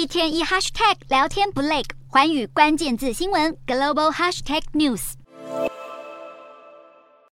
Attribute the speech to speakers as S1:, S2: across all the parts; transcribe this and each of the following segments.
S1: 一天一 hashtag 聊天不累，寰宇关键字新闻 global hashtag news。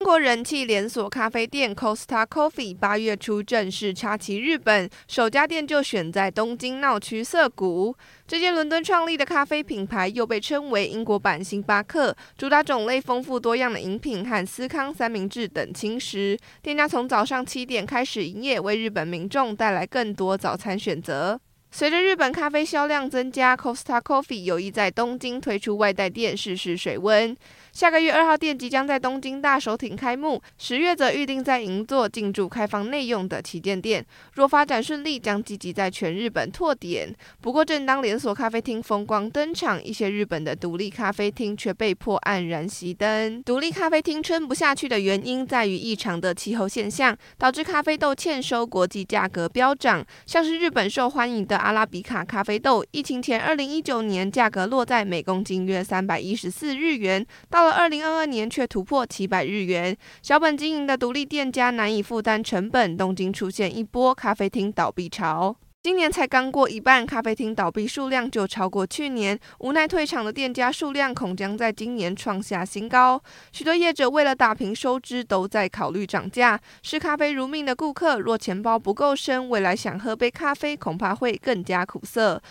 S2: 中国人气连锁咖啡店 Costa Coffee 八月初正式插旗日本，首家店就选在东京闹区涩谷。这间伦敦创立的咖啡品牌又被称为英国版星巴克，主打种类丰富多样的饮品和司康三明治等轻食。店家从早上七点开始营业，为日本民众带来更多早餐选择。随着日本咖啡销量增加，Costa Coffee 有意在东京推出外带店试试水温。下个月二号店即将在东京大手町开幕，十月则预定在银座进驻开放内用的旗舰店。若发展顺利，将积极在全日本拓点。不过，正当连锁咖啡厅风光登场，一些日本的独立咖啡厅却被迫黯然熄灯。独立咖啡厅撑不下去的原因在于异常的气候现象，导致咖啡豆欠收，国际价格飙涨。像是日本受欢迎的阿拉比卡咖啡豆，疫情前二零一九年价格落在每公斤约三百一十四日元，到了二零二二年却突破七百日元，小本经营的独立店家难以负担成本，东京出现一波咖啡厅倒闭潮。今年才刚过一半，咖啡厅倒闭数量就超过去年，无奈退场的店家数量恐将在今年创下新高。许多业者为了打平收支，都在考虑涨价。视咖啡如命的顾客，若钱包不够深，未来想喝杯咖啡，恐怕会更加苦涩。